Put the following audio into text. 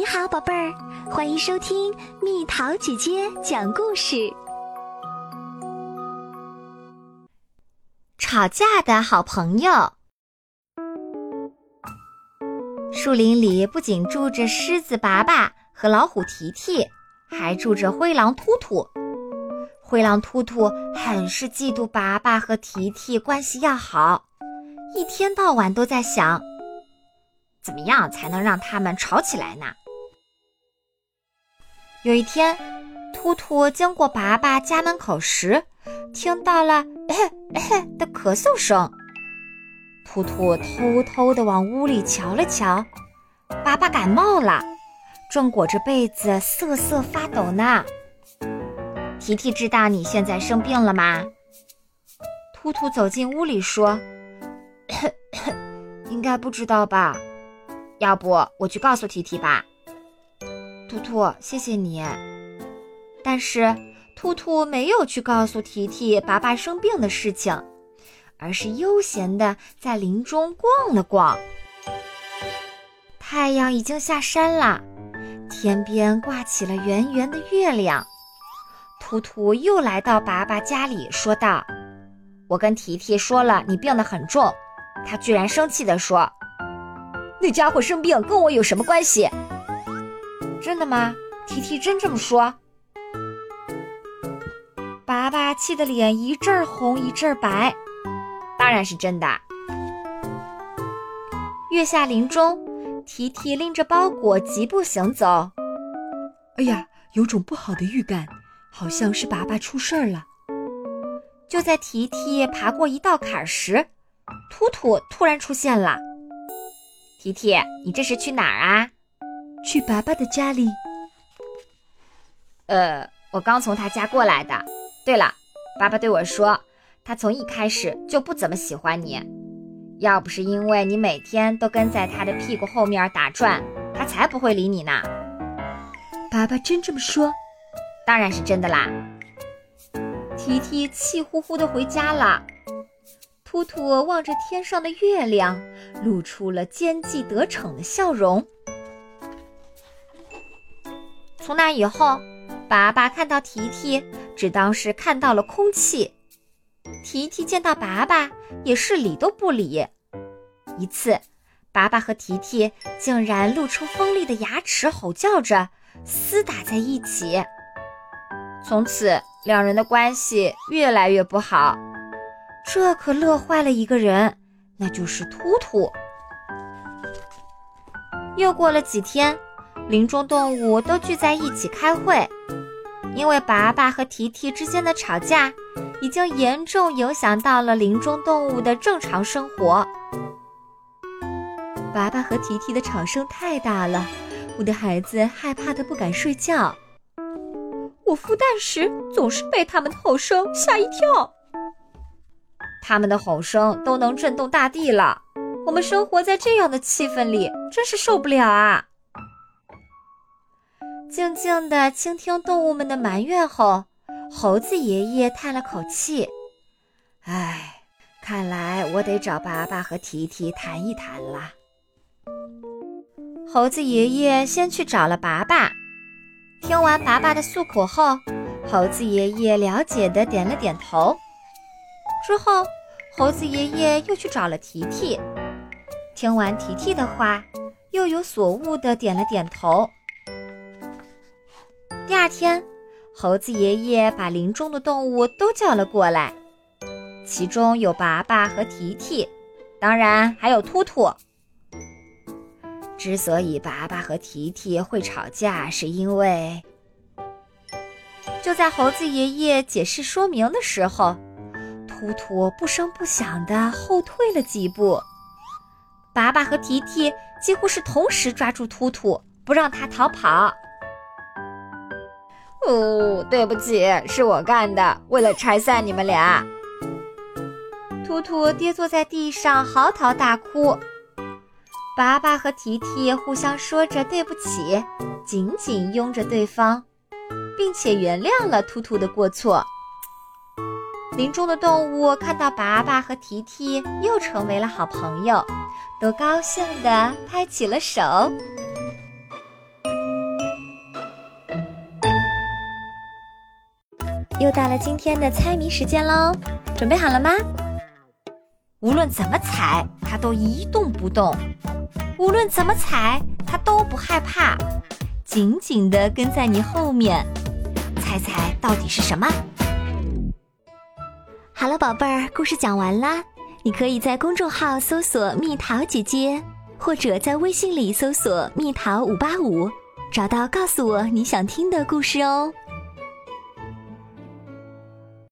你好，宝贝儿，欢迎收听蜜桃姐姐讲故事。吵架的好朋友。树林里不仅住着狮子拔拔和老虎提提，还住着灰狼突突。灰狼突突很是嫉妒拔拔和提提关系要好，一天到晚都在想，怎么样才能让他们吵起来呢？有一天，突突经过拔拔家门口时，听到了“咳咳”的咳嗽声。突突偷偷地往屋里瞧了瞧，拔拔感冒了，正裹着被子瑟瑟发抖呢。提提知道你现在生病了吗？突突走进屋里说：“咳 咳应该不知道吧？要不我去告诉提提吧。”兔兔，谢谢你。但是兔兔没有去告诉提提拔拔生病的事情，而是悠闲地在林中逛了逛。太阳已经下山了，天边挂起了圆圆的月亮。兔兔又来到拔拔家里，说道：“我跟提提说了你病得很重，他居然生气地说：‘那家伙生病跟我有什么关系？’真的吗？提提真这么说？”拔拔气得脸一阵红一阵白。当然是真的。月下林中，提提拎着包裹疾步行走。哎呀，有种不好的预感。好像是拔拔出事儿了。就在提提爬过一道坎时，突突突然出现了。提提，你这是去哪儿啊？去爸爸的家里。呃，我刚从他家过来的。对了，爸爸对我说，他从一开始就不怎么喜欢你。要不是因为你每天都跟在他的屁股后面打转，他才不会理你呢。爸爸真这么说？当然是真的啦！提提气呼呼的回家了。突突望着天上的月亮，露出了奸计得逞的笑容。从那以后，拔拔看到提提，只当是看到了空气；提提见到拔拔，也是理都不理。一次，拔拔和提提竟然露出锋利的牙齿，吼叫着厮打在一起。从此，两人的关系越来越不好，这可乐坏了一个人，那就是突突。又过了几天，林中动物都聚在一起开会，因为拔拔和提提之间的吵架，已经严重影响到了林中动物的正常生活。拔拔和提提的吵声太大了，我的孩子害怕的不敢睡觉。我孵蛋时总是被他们的吼声吓一跳，他们的吼声都能震动大地了。我们生活在这样的气氛里，真是受不了啊！静静地倾听动物们的埋怨后，猴子爷爷叹了口气：“唉，看来我得找爸爸和提提谈一谈了。”猴子爷爷先去找了拔拔。听完拔拔的诉苦后，猴子爷爷了解的点了点头。之后，猴子爷爷又去找了提提，听完提提的话，又有所悟的点了点头。第二天，猴子爷爷把林中的动物都叫了过来，其中有拔拔和提提，当然还有突突。之所以拔拔和提提会吵架，是因为就在猴子爷爷解释说明的时候，突突不声不响地后退了几步。拔拔和提提几乎是同时抓住突突，不让他逃跑。哦，对不起，是我干的，为了拆散你们俩。突突跌坐在地上，嚎啕大哭。拔拔和提提互相说着对不起，紧紧拥着对方，并且原谅了突突的过错。林中的动物看到拔拔和提提又成为了好朋友，都高兴地拍起了手。又到了今天的猜谜时间喽，准备好了吗？无论怎么踩，它都一动不动；无论怎么踩，它都不害怕，紧紧地跟在你后面。猜猜到底是什么？好了，宝贝儿，故事讲完啦。你可以在公众号搜索“蜜桃姐姐”，或者在微信里搜索“蜜桃五八五”，找到告诉我你想听的故事哦。